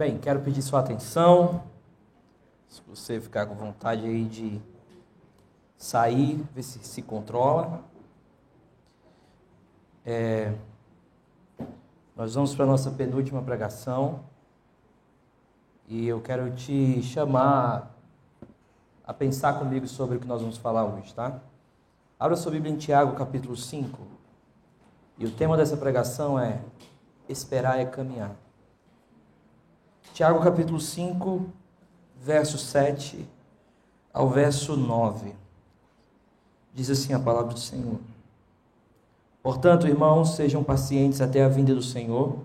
Bem, quero pedir sua atenção. Se você ficar com vontade aí de sair, ver se se controla. É, nós vamos para a nossa penúltima pregação. E eu quero te chamar a pensar comigo sobre o que nós vamos falar hoje, tá? Abra sua Bíblia em Tiago, capítulo 5. E o tema dessa pregação é Esperar é caminhar. Tiago, capítulo 5, verso 7 ao verso 9. Diz assim a palavra do Senhor. Portanto, irmãos, sejam pacientes até a vinda do Senhor.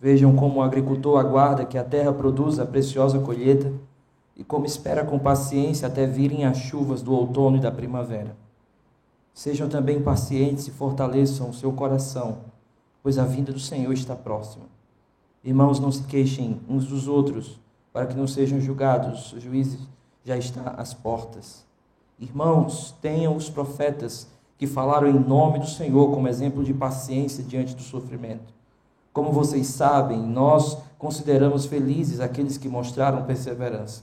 Vejam como o agricultor aguarda que a terra produza a preciosa colheita e como espera com paciência até virem as chuvas do outono e da primavera. Sejam também pacientes e fortaleçam o seu coração, pois a vinda do Senhor está próxima. Irmãos, não se queixem uns dos outros, para que não sejam julgados. O juiz já está às portas. Irmãos, tenham os profetas que falaram em nome do Senhor como exemplo de paciência diante do sofrimento. Como vocês sabem, nós consideramos felizes aqueles que mostraram perseverança.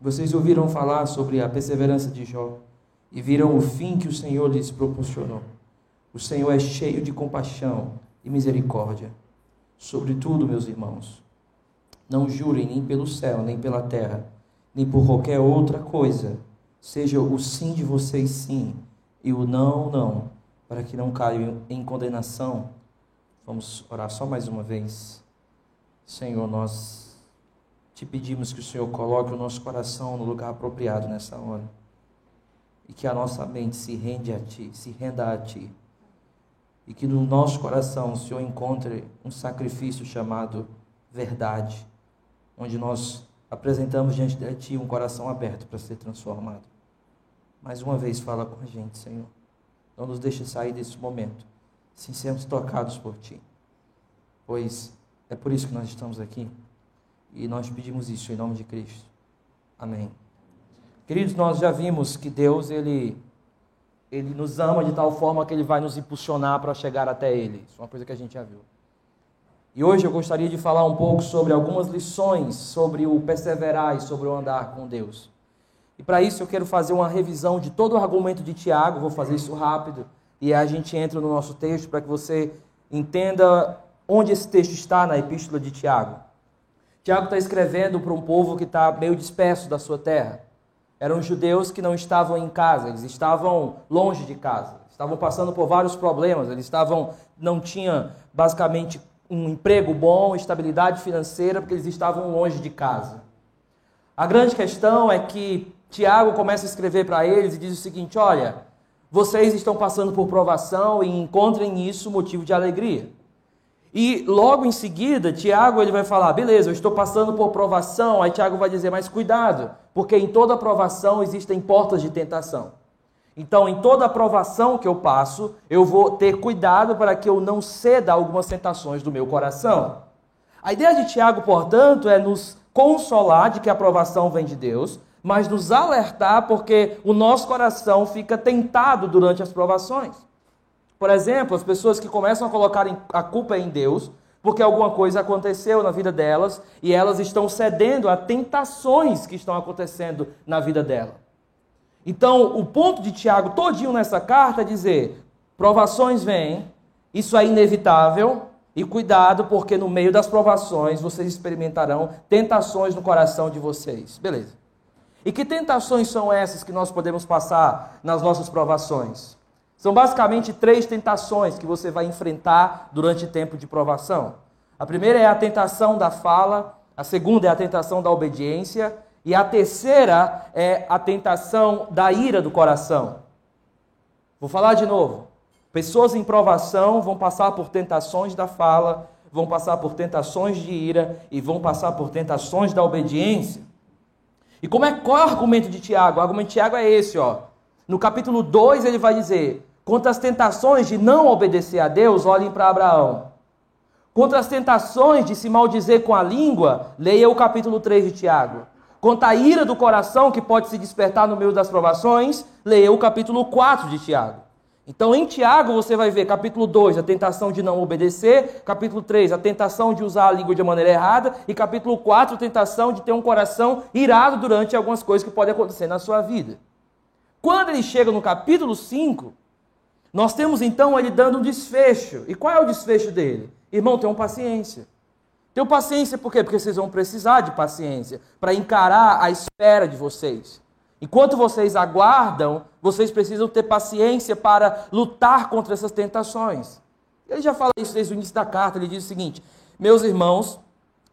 Vocês ouviram falar sobre a perseverança de Jó e viram o fim que o Senhor lhes proporcionou. O Senhor é cheio de compaixão e misericórdia. Sobretudo, meus irmãos, não jurem nem pelo céu, nem pela terra, nem por qualquer outra coisa. Seja o sim de vocês sim e o não, não, para que não caiam em condenação. Vamos orar só mais uma vez. Senhor, nós te pedimos que o Senhor coloque o nosso coração no lugar apropriado nessa hora e que a nossa mente se rende a Ti, se renda a Ti. E que no nosso coração o Senhor encontre um sacrifício chamado verdade, onde nós apresentamos diante de Ti um coração aberto para ser transformado. Mais uma vez, fala com a gente, Senhor. Não nos deixe sair desse momento sem sermos tocados por Ti. Pois é por isso que nós estamos aqui e nós pedimos isso em nome de Cristo. Amém. Queridos, nós já vimos que Deus ele ele nos ama de tal forma que ele vai nos impulsionar para chegar até ele. Isso é uma coisa que a gente já viu. E hoje eu gostaria de falar um pouco sobre algumas lições sobre o perseverar e sobre o andar com Deus. E para isso eu quero fazer uma revisão de todo o argumento de Tiago, vou fazer isso rápido, e a gente entra no nosso texto para que você entenda onde esse texto está na epístola de Tiago. Tiago está escrevendo para um povo que está meio disperso da sua terra. Eram judeus que não estavam em casa, eles estavam longe de casa, estavam passando por vários problemas, eles estavam não tinham basicamente um emprego bom, estabilidade financeira, porque eles estavam longe de casa. A grande questão é que Tiago começa a escrever para eles e diz o seguinte: olha, vocês estão passando por provação e encontrem nisso motivo de alegria. E logo em seguida, Tiago ele vai falar: beleza, eu estou passando por provação. Aí Tiago vai dizer: mas cuidado, porque em toda provação existem portas de tentação. Então, em toda provação que eu passo, eu vou ter cuidado para que eu não ceda a algumas tentações do meu coração. A ideia de Tiago, portanto, é nos consolar de que a provação vem de Deus, mas nos alertar porque o nosso coração fica tentado durante as provações. Por exemplo, as pessoas que começam a colocar a culpa em Deus, porque alguma coisa aconteceu na vida delas e elas estão cedendo a tentações que estão acontecendo na vida dela. Então, o ponto de Tiago todinho nessa carta é dizer: provações vêm, isso é inevitável, e cuidado, porque no meio das provações vocês experimentarão tentações no coração de vocês. Beleza. E que tentações são essas que nós podemos passar nas nossas provações? São basicamente três tentações que você vai enfrentar durante tempo de provação. A primeira é a tentação da fala, a segunda é a tentação da obediência e a terceira é a tentação da ira do coração. Vou falar de novo. Pessoas em provação vão passar por tentações da fala, vão passar por tentações de ira e vão passar por tentações da obediência. E como é qual é o argumento de Tiago? O argumento de Tiago é esse, ó. No capítulo 2 ele vai dizer: Contra as tentações de não obedecer a Deus, olhem para Abraão. Contra as tentações de se maldizer com a língua, leia o capítulo 3 de Tiago. Contra a ira do coração que pode se despertar no meio das provações, leia o capítulo 4 de Tiago. Então, em Tiago, você vai ver capítulo 2, a tentação de não obedecer, capítulo 3, a tentação de usar a língua de maneira errada, e capítulo 4, a tentação de ter um coração irado durante algumas coisas que podem acontecer na sua vida. Quando ele chega no capítulo 5, nós temos então ele dando um desfecho. E qual é o desfecho dele? Irmão, tenham paciência. Tenham paciência por quê? Porque vocês vão precisar de paciência para encarar a espera de vocês. Enquanto vocês aguardam, vocês precisam ter paciência para lutar contra essas tentações. Ele já fala isso desde o início da carta. Ele diz o seguinte: Meus irmãos,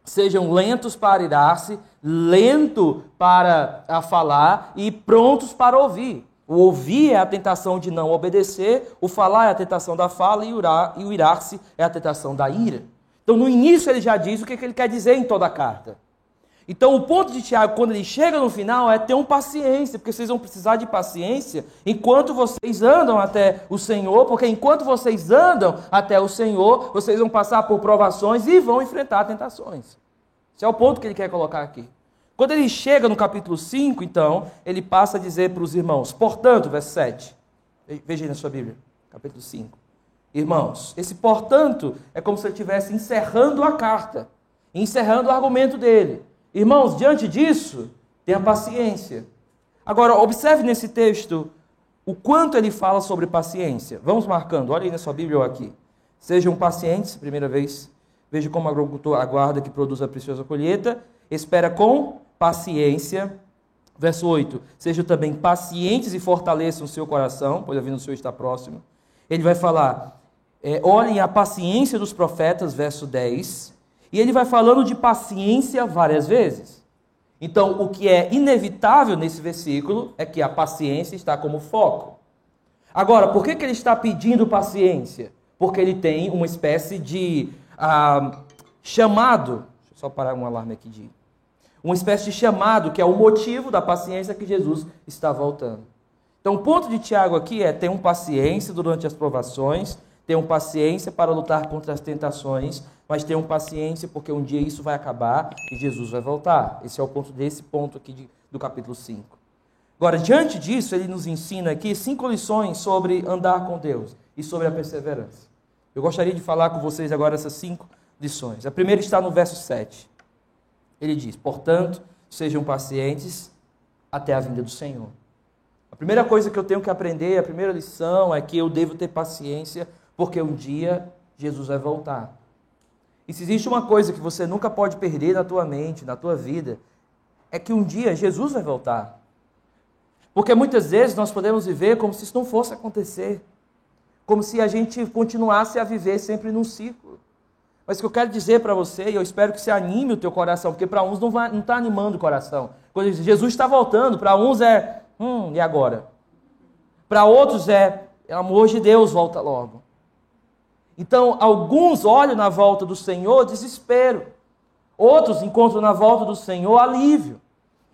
sejam lentos para irar-se, lento para a falar e prontos para ouvir. O ouvir é a tentação de não obedecer, o falar é a tentação da fala e o irar-se é a tentação da ira. Então, no início, ele já diz o que ele quer dizer em toda a carta. Então, o ponto de Tiago, quando ele chega no final, é ter um paciência, porque vocês vão precisar de paciência enquanto vocês andam até o Senhor, porque enquanto vocês andam até o Senhor, vocês vão passar por provações e vão enfrentar tentações. Esse é o ponto que ele quer colocar aqui. Quando ele chega no capítulo 5, então, ele passa a dizer para os irmãos, portanto, verso 7, veja aí na sua Bíblia, capítulo 5. Irmãos, esse portanto é como se ele estivesse encerrando a carta, encerrando o argumento dele. Irmãos, diante disso, tenha paciência. Agora, observe nesse texto o quanto ele fala sobre paciência. Vamos marcando, olha aí na sua Bíblia ou aqui. Sejam pacientes, primeira vez. Veja como o agricultor aguarda que produza a preciosa colheita. Espera com paciência. Verso 8. Sejam também pacientes e fortaleçam o seu coração, pois a vinda do Senhor está próximo. Ele vai falar, é, olhem a paciência dos profetas, verso 10. E ele vai falando de paciência várias vezes. Então, o que é inevitável nesse versículo é que a paciência está como foco. Agora, por que, que ele está pedindo paciência? Porque ele tem uma espécie de ah, chamado. Deixa eu só parar um alarme aqui de. Uma espécie de chamado, que é o motivo da paciência que Jesus está voltando. Então, o ponto de Tiago aqui é: tenham paciência durante as provações, tenham paciência para lutar contra as tentações, mas tenham paciência, porque um dia isso vai acabar e Jesus vai voltar. Esse é o ponto desse ponto aqui de, do capítulo 5. Agora, diante disso, ele nos ensina aqui cinco lições sobre andar com Deus e sobre a perseverança. Eu gostaria de falar com vocês agora essas cinco lições. A primeira está no verso 7. Ele diz: Portanto, sejam pacientes até a vinda do Senhor. A primeira coisa que eu tenho que aprender, a primeira lição, é que eu devo ter paciência, porque um dia Jesus vai voltar. E se existe uma coisa que você nunca pode perder na tua mente, na tua vida, é que um dia Jesus vai voltar. Porque muitas vezes nós podemos viver como se isso não fosse acontecer. Como se a gente continuasse a viver sempre num ciclo. Mas o que eu quero dizer para você, e eu espero que você anime o teu coração, porque para uns não está animando o coração. Quando Jesus está voltando, para uns é, hum, e agora? Para outros é, amor de Deus, volta logo. Então, alguns olham na volta do Senhor desespero, outros encontram na volta do Senhor alívio.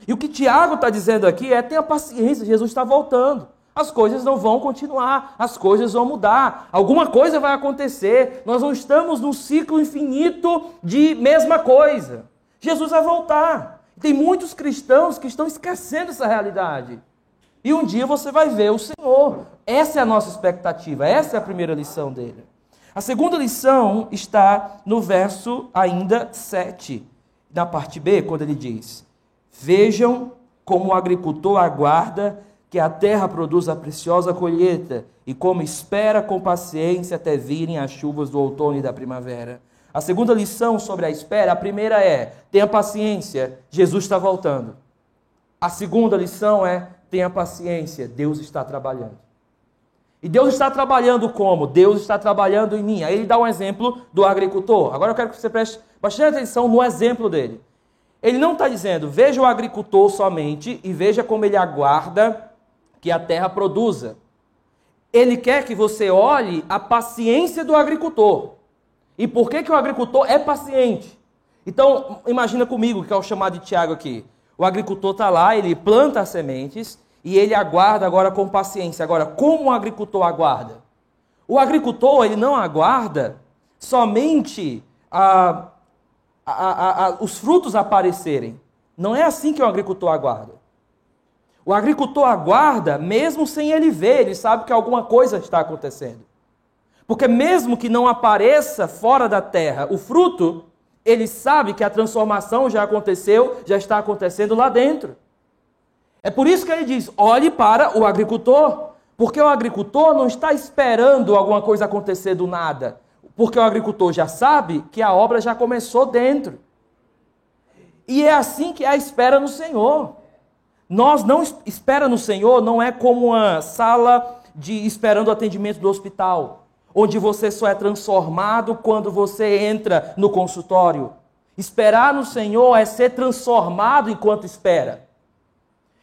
E o que Tiago está dizendo aqui é: tenha paciência, Jesus está voltando. As coisas não vão continuar, as coisas vão mudar, alguma coisa vai acontecer. Nós não estamos num ciclo infinito de mesma coisa. Jesus vai voltar. Tem muitos cristãos que estão esquecendo essa realidade. E um dia você vai ver o Senhor. Essa é a nossa expectativa, essa é a primeira lição dele. A segunda lição está no verso ainda 7, na parte B, quando ele diz: Vejam como o agricultor aguarda que a terra produza a preciosa colheita e como espera com paciência até virem as chuvas do outono e da primavera. A segunda lição sobre a espera, a primeira é: tenha paciência, Jesus está voltando. A segunda lição é: tenha paciência, Deus está trabalhando. E Deus está trabalhando como? Deus está trabalhando em mim. Aí ele dá um exemplo do agricultor. Agora eu quero que você preste bastante atenção no exemplo dele. Ele não está dizendo, veja o agricultor somente e veja como ele aguarda que a terra produza. Ele quer que você olhe a paciência do agricultor. E por que, que o agricultor é paciente? Então, imagina comigo, que é o chamado de Tiago aqui. O agricultor está lá, ele planta as sementes, e ele aguarda agora com paciência. Agora, como o agricultor aguarda? O agricultor ele não aguarda somente a, a, a, os frutos aparecerem. Não é assim que o agricultor aguarda. O agricultor aguarda, mesmo sem ele ver, ele sabe que alguma coisa está acontecendo. Porque mesmo que não apareça fora da terra o fruto, ele sabe que a transformação já aconteceu, já está acontecendo lá dentro. É por isso que ele diz: olhe para o agricultor, porque o agricultor não está esperando alguma coisa acontecer do nada, porque o agricultor já sabe que a obra já começou dentro. E é assim que é a espera no Senhor. Nós não espera no Senhor não é como uma sala de esperando atendimento do hospital onde você só é transformado quando você entra no consultório. Esperar no Senhor é ser transformado enquanto espera.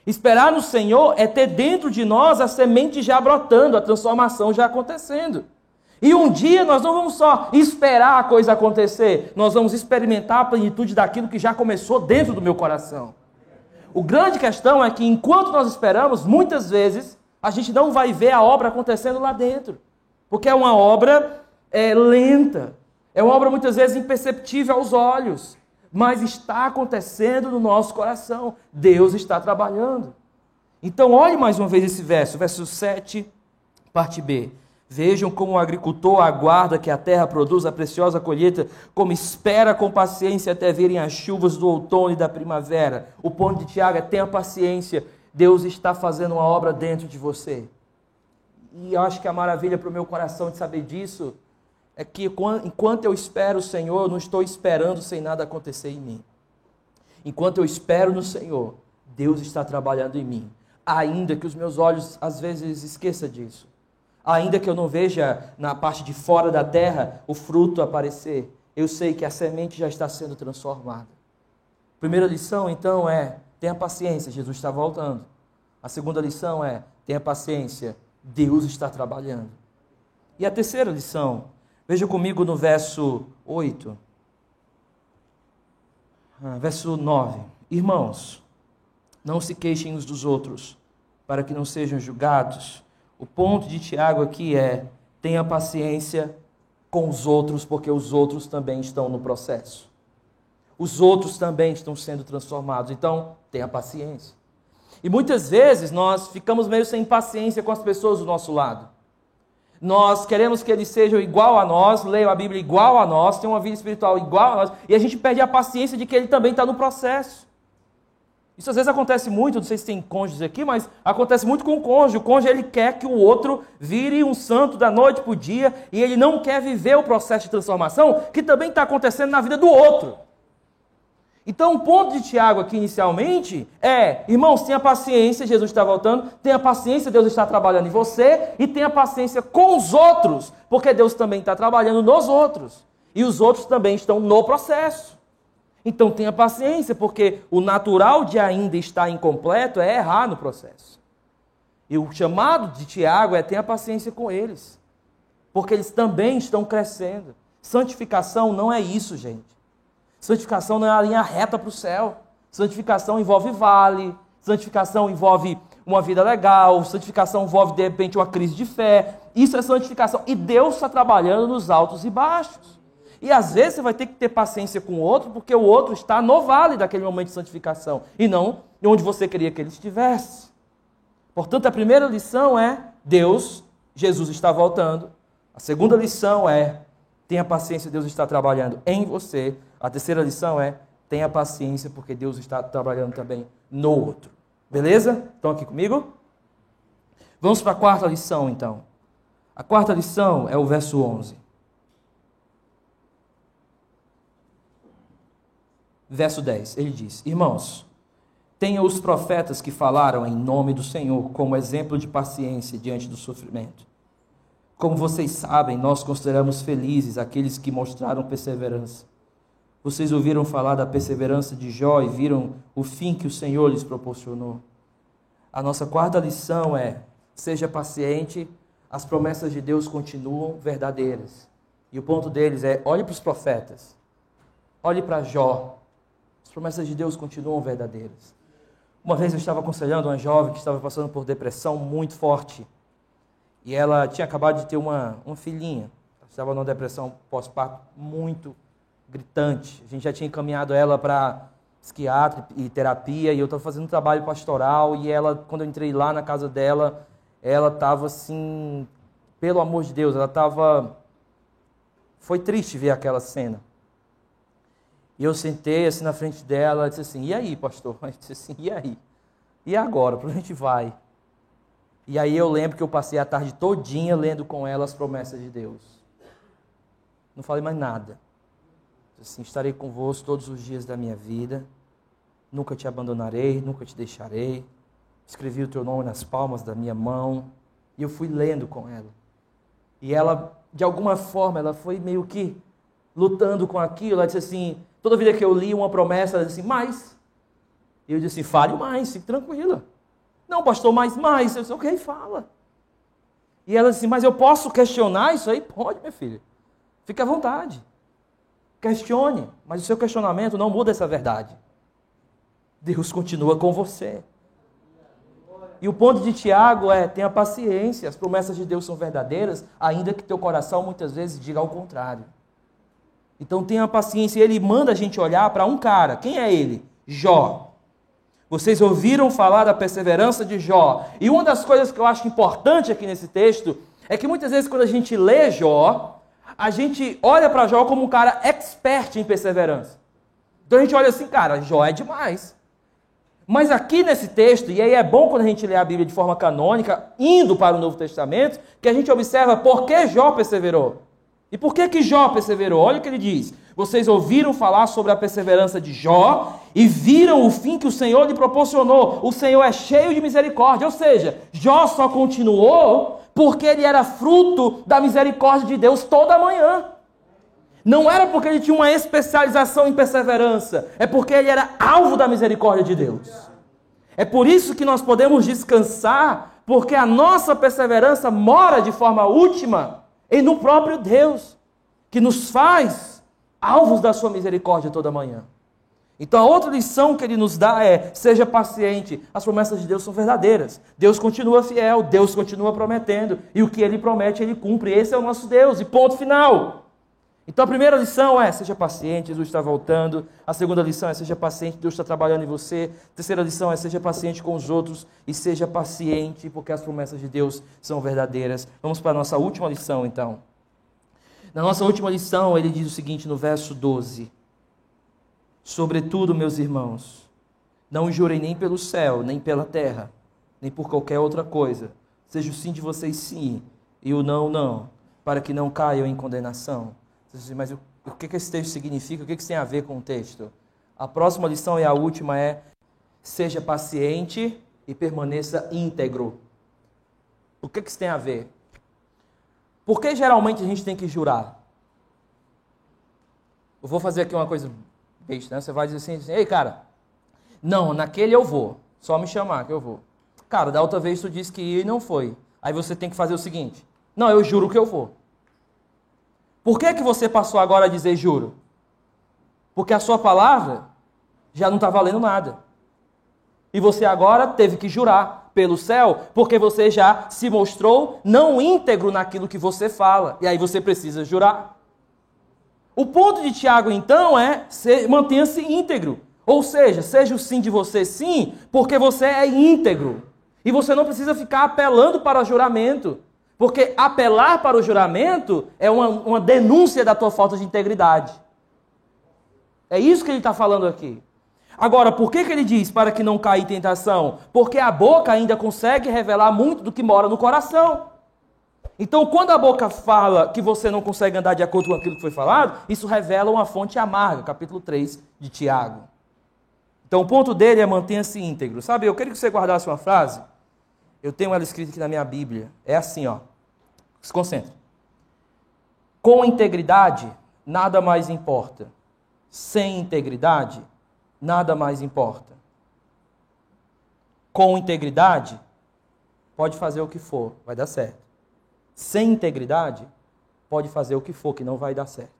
Esperar no Senhor é ter dentro de nós a semente já brotando, a transformação já acontecendo. E um dia nós não vamos só esperar a coisa acontecer, nós vamos experimentar a plenitude daquilo que já começou dentro do meu coração. O grande questão é que enquanto nós esperamos, muitas vezes a gente não vai ver a obra acontecendo lá dentro. Porque é uma obra é, lenta, é uma obra muitas vezes imperceptível aos olhos, mas está acontecendo no nosso coração. Deus está trabalhando. Então, olhe mais uma vez esse verso, verso 7, parte B. Vejam como o agricultor aguarda que a terra produza a preciosa colheita, como espera com paciência até virem as chuvas do outono e da primavera. O ponto de Tiago é tenha paciência. Deus está fazendo uma obra dentro de você. E eu acho que a maravilha para o meu coração de saber disso é que enquanto eu espero o Senhor, eu não estou esperando sem nada acontecer em mim. Enquanto eu espero no Senhor, Deus está trabalhando em mim. Ainda que os meus olhos às vezes esqueçam disso. Ainda que eu não veja na parte de fora da terra o fruto aparecer, eu sei que a semente já está sendo transformada. Primeira lição, então, é: tenha paciência, Jesus está voltando. A segunda lição é: tenha paciência, Deus está trabalhando. E a terceira lição, veja comigo no verso 8. Ah, verso 9. Irmãos, não se queixem uns dos outros, para que não sejam julgados. O ponto de Tiago aqui é: tenha paciência com os outros, porque os outros também estão no processo. Os outros também estão sendo transformados. Então, tenha paciência. E muitas vezes nós ficamos meio sem paciência com as pessoas do nosso lado. Nós queremos que eles sejam igual a nós, leiam a Bíblia igual a nós, tenham uma vida espiritual igual a nós, e a gente perde a paciência de que ele também está no processo. Isso às vezes acontece muito, não sei se tem cônjuges aqui, mas acontece muito com o cônjuge. O cônjuge ele quer que o outro vire um santo da noite para o dia e ele não quer viver o processo de transformação que também está acontecendo na vida do outro. Então, o ponto de Tiago aqui inicialmente é: irmãos, tenha paciência, Jesus está voltando, tenha paciência, Deus está trabalhando em você, e tenha paciência com os outros, porque Deus também está trabalhando nos outros, e os outros também estão no processo. Então, tenha paciência, porque o natural de ainda estar incompleto é errar no processo. E o chamado de Tiago é: tenha paciência com eles, porque eles também estão crescendo. Santificação não é isso, gente. Santificação não é a linha reta para o céu. Santificação envolve vale, santificação envolve uma vida legal, santificação envolve, de repente, uma crise de fé. Isso é santificação. E Deus está trabalhando nos altos e baixos. E às vezes você vai ter que ter paciência com o outro, porque o outro está no vale daquele momento de santificação, e não onde você queria que ele estivesse. Portanto, a primeira lição é: Deus, Jesus está voltando. A segunda lição é: tenha paciência, Deus está trabalhando em você. A terceira lição é: tenha paciência, porque Deus está trabalhando também no outro. Beleza? Estão aqui comigo? Vamos para a quarta lição, então. A quarta lição é o verso 11. Verso 10, ele diz: Irmãos, tenha os profetas que falaram em nome do Senhor como exemplo de paciência diante do sofrimento. Como vocês sabem, nós consideramos felizes aqueles que mostraram perseverança. Vocês ouviram falar da perseverança de Jó e viram o fim que o Senhor lhes proporcionou. A nossa quarta lição é: seja paciente, as promessas de Deus continuam verdadeiras. E o ponto deles é: olhe para os profetas, olhe para Jó. As promessas de Deus continuam verdadeiras. Uma vez eu estava aconselhando uma jovem que estava passando por depressão muito forte. E ela tinha acabado de ter uma, uma filhinha. Estava numa depressão pós-parto muito gritante. A gente já tinha encaminhado ela para psiquiatra e terapia, e eu estava fazendo um trabalho pastoral, e ela, quando eu entrei lá na casa dela, ela estava assim, pelo amor de Deus, ela estava. Foi triste ver aquela cena. E eu sentei assim na frente dela, disse assim: E aí, pastor? Ela disse assim: E aí? E agora? Para onde a gente vai? E aí eu lembro que eu passei a tarde todinha lendo com ela as promessas de Deus. Não falei mais nada. Assim, estarei convosco todos os dias da minha vida. Nunca te abandonarei, nunca te deixarei. Escrevi o teu nome nas palmas da minha mão. E eu fui lendo com ela. E ela, de alguma forma, ela foi meio que lutando com aquilo. Ela disse assim: toda vida que eu li uma promessa, ela disse mais. E eu disse fale mais, fique tranquila. Não, pastor, mais, mais. Eu disse: ok, fala. E ela disse: mas eu posso questionar isso aí? Pode, minha filha. Fique à vontade. Questione, mas o seu questionamento não muda essa verdade. Deus continua com você. E o ponto de Tiago é: tenha paciência, as promessas de Deus são verdadeiras, ainda que teu coração muitas vezes diga ao contrário. Então tenha paciência. Ele manda a gente olhar para um cara. Quem é ele? Jó. Vocês ouviram falar da perseverança de Jó. E uma das coisas que eu acho importante aqui nesse texto é que muitas vezes quando a gente lê Jó, a gente olha para Jó como um cara expert em perseverança. Então a gente olha assim, cara, Jó é demais. Mas aqui nesse texto, e aí é bom quando a gente lê a Bíblia de forma canônica, indo para o Novo Testamento, que a gente observa por que Jó perseverou. E por que que Jó perseverou? Olha o que ele diz. Vocês ouviram falar sobre a perseverança de Jó e viram o fim que o Senhor lhe proporcionou. O Senhor é cheio de misericórdia. Ou seja, Jó só continuou porque ele era fruto da misericórdia de Deus toda manhã. Não era porque ele tinha uma especialização em perseverança, é porque ele era alvo da misericórdia de Deus. É por isso que nós podemos descansar, porque a nossa perseverança mora de forma última em no próprio Deus, que nos faz alvos da sua misericórdia toda manhã. Então a outra lição que ele nos dá é: seja paciente. As promessas de Deus são verdadeiras. Deus continua fiel, Deus continua prometendo, e o que ele promete, ele cumpre. Esse é o nosso Deus, e ponto final. Então a primeira lição é: seja paciente, Jesus está voltando. A segunda lição é: seja paciente, Deus está trabalhando em você. A terceira lição é: seja paciente com os outros e seja paciente, porque as promessas de Deus são verdadeiras. Vamos para a nossa última lição, então. Na nossa última lição, ele diz o seguinte no verso 12. Sobretudo, meus irmãos, não jurem nem pelo céu, nem pela terra, nem por qualquer outra coisa. Seja o sim de vocês sim e o não, não, para que não caiam em condenação. Mas o, o que, esse texto significa? O que, que isso tem a ver com o texto? A próxima lição e a última é: seja paciente e permaneça íntegro. O que, que isso tem a ver? Por que geralmente a gente tem que jurar? Eu vou fazer aqui uma coisa besta, né? Você vai dizer assim, assim, ei, cara, não, naquele eu vou. Só me chamar que eu vou. Cara, da outra vez tu disse que ia e não foi. Aí você tem que fazer o seguinte: não, eu juro que eu vou. Por que, que você passou agora a dizer juro? Porque a sua palavra já não está valendo nada. E você agora teve que jurar pelo céu, porque você já se mostrou não íntegro naquilo que você fala. E aí você precisa jurar. O ponto de Tiago, então, é mantenha-se íntegro. Ou seja, seja o sim de você sim, porque você é íntegro. E você não precisa ficar apelando para juramento. Porque apelar para o juramento é uma, uma denúncia da tua falta de integridade. É isso que ele está falando aqui. Agora, por que, que ele diz para que não caia em tentação? Porque a boca ainda consegue revelar muito do que mora no coração. Então, quando a boca fala que você não consegue andar de acordo com aquilo que foi falado, isso revela uma fonte amarga, capítulo 3 de Tiago. Então, o ponto dele é mantenha-se íntegro. Sabe, eu queria que você guardasse uma frase. Eu tenho ela escrita aqui na minha Bíblia. É assim, ó. Se concentre. Com integridade, nada mais importa. Sem integridade, nada mais importa. Com integridade, pode fazer o que for, vai dar certo. Sem integridade, pode fazer o que for, que não vai dar certo.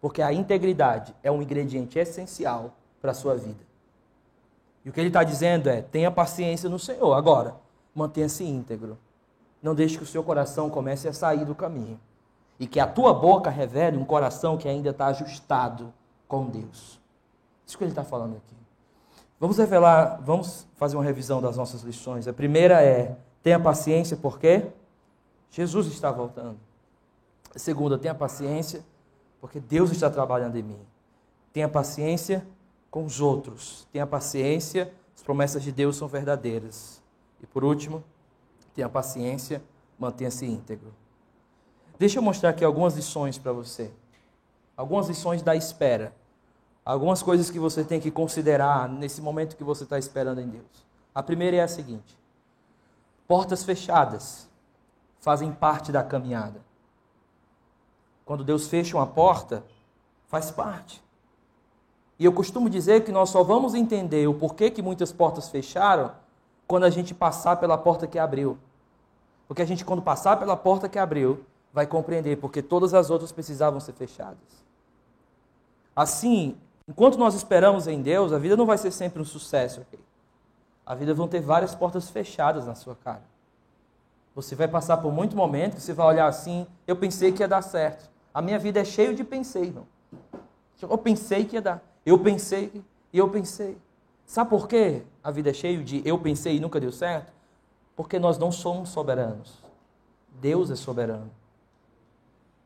Porque a integridade é um ingrediente essencial para a sua vida. E o que ele está dizendo é: tenha paciência no Senhor. Agora, mantenha-se íntegro. Não deixe que o seu coração comece a sair do caminho. E que a tua boca revele um coração que ainda está ajustado com Deus. Isso que ele está falando aqui. Vamos revelar, vamos fazer uma revisão das nossas lições. A primeira é: tenha paciência, porque Jesus está voltando. A segunda, tenha paciência, porque Deus está trabalhando em mim. Tenha paciência com os outros. Tenha paciência, as promessas de Deus são verdadeiras. E por último, tenha paciência, mantenha-se íntegro. Deixa eu mostrar aqui algumas lições para você. Algumas lições da espera. Algumas coisas que você tem que considerar nesse momento que você está esperando em Deus. A primeira é a seguinte: portas fechadas fazem parte da caminhada. Quando Deus fecha uma porta, faz parte. E eu costumo dizer que nós só vamos entender o porquê que muitas portas fecharam quando a gente passar pela porta que abriu. Porque a gente, quando passar pela porta que abriu, vai compreender porque todas as outras precisavam ser fechadas. Assim, enquanto nós esperamos em Deus, a vida não vai ser sempre um sucesso. Okay? A vida vão ter várias portas fechadas na sua cara. Você vai passar por muito momento que você vai olhar assim, eu pensei que ia dar certo. A minha vida é cheia de pensei, irmão. Eu pensei que ia dar. Eu pensei e eu pensei. Sabe por quê a vida é cheia de eu pensei e nunca deu certo? Porque nós não somos soberanos. Deus é soberano.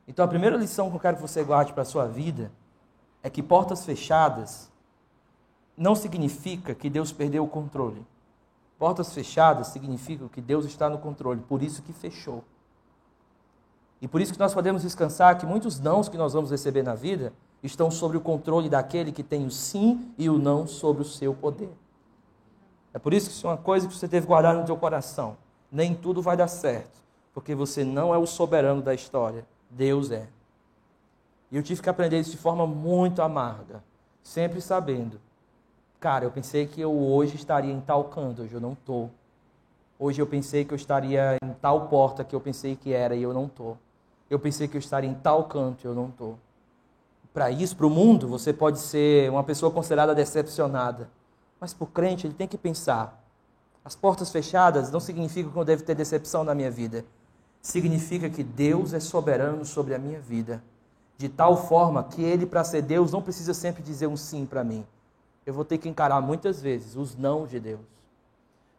Então a primeira lição que eu quero que você guarde para a sua vida é que portas fechadas não significa que Deus perdeu o controle. Portas fechadas significam que Deus está no controle, por isso que fechou. E por isso que nós podemos descansar que muitos nãos que nós vamos receber na vida estão sobre o controle daquele que tem o sim e o não sobre o seu poder. É por isso que isso é uma coisa que você deve guardar no seu coração. Nem tudo vai dar certo, porque você não é o soberano da história, Deus é. E eu tive que aprender isso de forma muito amarga, sempre sabendo. Cara, eu pensei que eu hoje estaria em tal canto, hoje eu não estou. Hoje eu pensei que eu estaria em tal porta que eu pensei que era e eu não estou. Eu pensei que eu estaria em tal canto e eu não estou. Para isso, para o mundo, você pode ser uma pessoa considerada decepcionada. Mas para o crente, ele tem que pensar: as portas fechadas não significam que eu devo ter decepção na minha vida. Significa que Deus é soberano sobre a minha vida. De tal forma que Ele, para ser Deus, não precisa sempre dizer um sim para mim. Eu vou ter que encarar muitas vezes os não de Deus.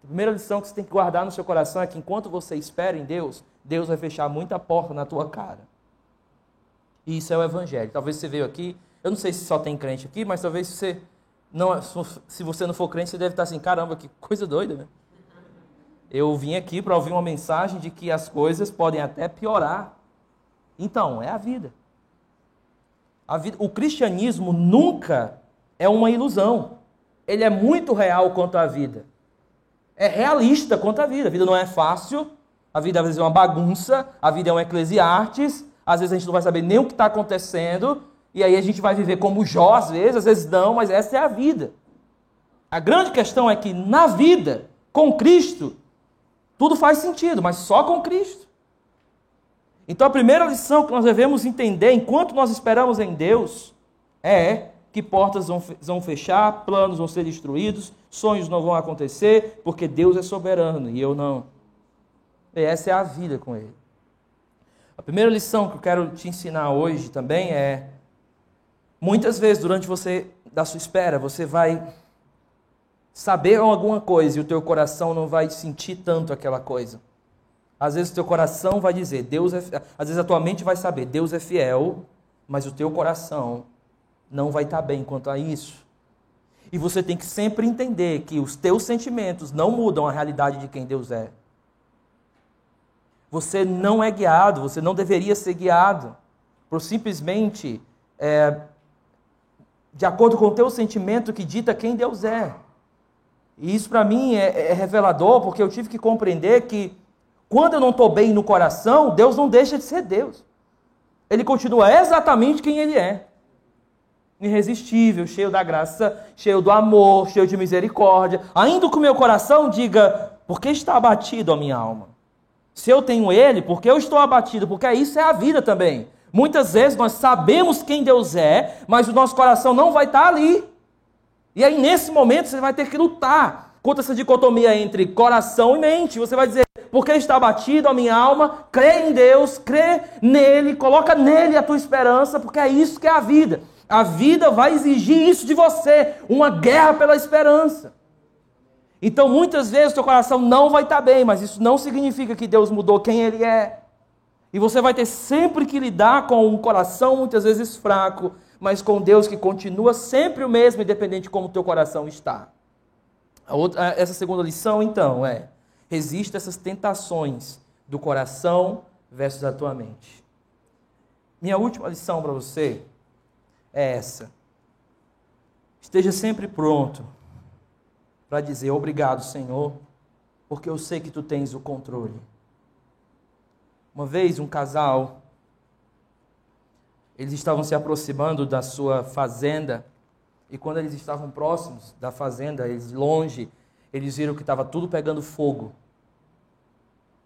A primeira lição que você tem que guardar no seu coração é que enquanto você espera em Deus, Deus vai fechar muita porta na tua cara. E isso é o Evangelho. Talvez você veio aqui, eu não sei se só tem crente aqui, mas talvez você não, se você não for crente, você deve estar assim, caramba, que coisa doida, né? Eu vim aqui para ouvir uma mensagem de que as coisas podem até piorar. Então, é a vida. A vida o cristianismo nunca é uma ilusão. Ele é muito real quanto à vida. É realista quanto à vida. A vida não é fácil, a vida às vezes é uma bagunça, a vida é um eclesiastes, às vezes a gente não vai saber nem o que está acontecendo, e aí a gente vai viver como Jó, às vezes, às vezes não, mas essa é a vida. A grande questão é que na vida, com Cristo, tudo faz sentido, mas só com Cristo. Então a primeira lição que nós devemos entender enquanto nós esperamos em Deus é que portas vão fechar, planos vão ser destruídos, sonhos não vão acontecer, porque Deus é soberano e eu não. E essa é a vida com Ele. A primeira lição que eu quero te ensinar hoje também é: muitas vezes durante você da sua espera, você vai saber alguma coisa e o teu coração não vai sentir tanto aquela coisa. Às vezes o teu coração vai dizer, Deus é, às vezes a tua mente vai saber, Deus é fiel, mas o teu coração não vai estar bem quanto a isso. E você tem que sempre entender que os teus sentimentos não mudam a realidade de quem Deus é. Você não é guiado, você não deveria ser guiado por simplesmente é, de acordo com o teu sentimento que dita quem Deus é. E isso para mim é, é, revelador, porque eu tive que compreender que quando eu não estou bem no coração, Deus não deixa de ser Deus. Ele continua exatamente quem Ele é. Irresistível, cheio da graça, cheio do amor, cheio de misericórdia. Ainda que o meu coração diga, por que está abatido a minha alma? Se eu tenho Ele, porque eu estou abatido? Porque isso é a vida também. Muitas vezes nós sabemos quem Deus é, mas o nosso coração não vai estar ali. E aí, nesse momento, você vai ter que lutar contra essa dicotomia entre coração e mente. Você vai dizer, porque está abatido a minha alma, crê em Deus, crê nele, coloca nele a tua esperança, porque é isso que é a vida. A vida vai exigir isso de você, uma guerra pela esperança. Então, muitas vezes, teu coração não vai estar bem, mas isso não significa que Deus mudou quem Ele é. E você vai ter sempre que lidar com um coração muitas vezes fraco, mas com Deus que continua sempre o mesmo, independente de como o teu coração está. Outra, essa segunda lição, então, é: resista essas tentações do coração versus a tua mente. Minha última lição para você é essa. Esteja sempre pronto para dizer obrigado, Senhor, porque eu sei que tu tens o controle. Uma vez um casal eles estavam se aproximando da sua fazenda e quando eles estavam próximos da fazenda, eles longe, eles viram que estava tudo pegando fogo.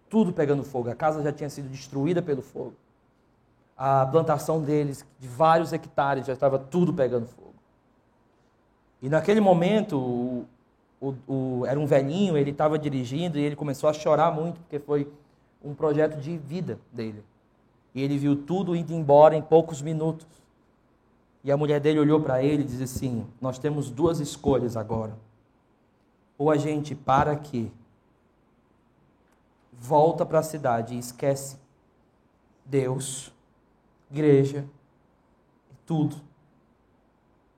Tudo pegando fogo. A casa já tinha sido destruída pelo fogo. A plantação deles, de vários hectares, já estava tudo pegando fogo. E naquele momento, o, o, era um velhinho, ele estava dirigindo e ele começou a chorar muito, porque foi um projeto de vida dele. E ele viu tudo indo embora em poucos minutos. E a mulher dele olhou para ele e disse assim: Nós temos duas escolhas agora. Ou a gente para aqui, volta para a cidade e esquece Deus, igreja, tudo.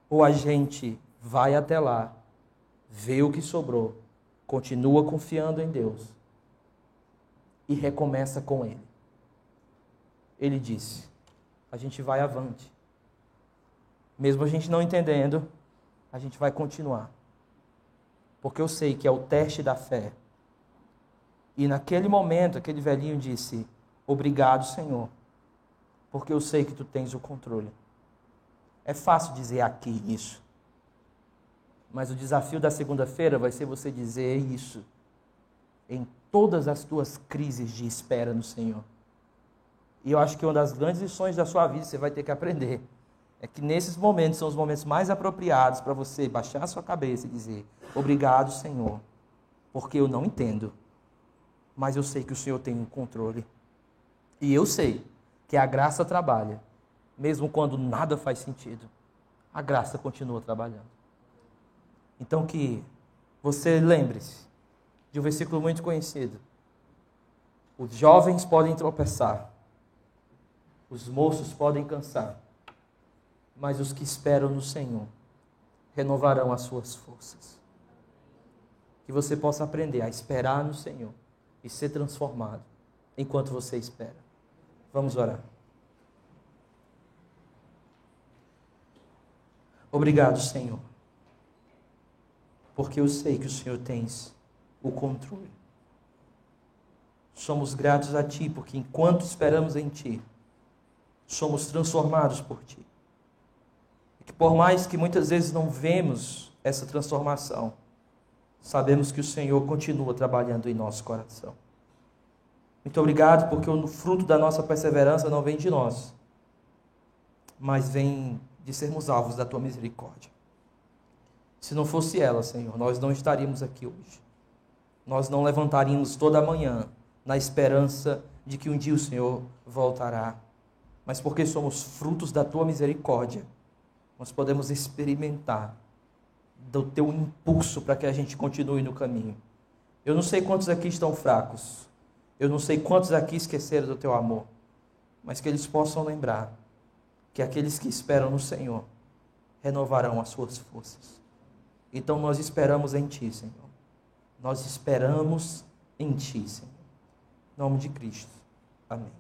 Ou a gente vai até lá, vê o que sobrou, continua confiando em Deus e recomeça com Ele ele disse: a gente vai avante. Mesmo a gente não entendendo, a gente vai continuar. Porque eu sei que é o teste da fé. E naquele momento, aquele velhinho disse: Obrigado, Senhor, porque eu sei que tu tens o controle. É fácil dizer aqui isso. Mas o desafio da segunda-feira vai ser você dizer isso em todas as tuas crises de espera no Senhor. E eu acho que uma das grandes lições da sua vida você vai ter que aprender é que nesses momentos são os momentos mais apropriados para você baixar a sua cabeça e dizer: Obrigado, Senhor, porque eu não entendo, mas eu sei que o Senhor tem o um controle. E eu sei que a graça trabalha, mesmo quando nada faz sentido. A graça continua trabalhando. Então que você lembre-se de um versículo muito conhecido. Os jovens podem tropeçar, os moços podem cansar, mas os que esperam no Senhor renovarão as suas forças. Que você possa aprender a esperar no Senhor e ser transformado enquanto você espera. Vamos orar. Obrigado, Senhor, porque eu sei que o Senhor tens o controle. Somos gratos a Ti, porque enquanto esperamos em Ti, somos transformados por Ti. E que por mais que muitas vezes não vemos essa transformação, sabemos que o Senhor continua trabalhando em nosso coração. Muito obrigado, porque o fruto da nossa perseverança não vem de nós, mas vem de sermos alvos da Tua misericórdia. Se não fosse ela, Senhor, nós não estaríamos aqui hoje. Nós não levantaríamos toda manhã na esperança de que um dia o Senhor voltará mas porque somos frutos da tua misericórdia, nós podemos experimentar do teu impulso para que a gente continue no caminho. Eu não sei quantos aqui estão fracos, eu não sei quantos aqui esqueceram do teu amor, mas que eles possam lembrar que aqueles que esperam no Senhor renovarão as suas forças. Então nós esperamos em Ti, Senhor. Nós esperamos em Ti, Senhor. Em nome de Cristo. Amém.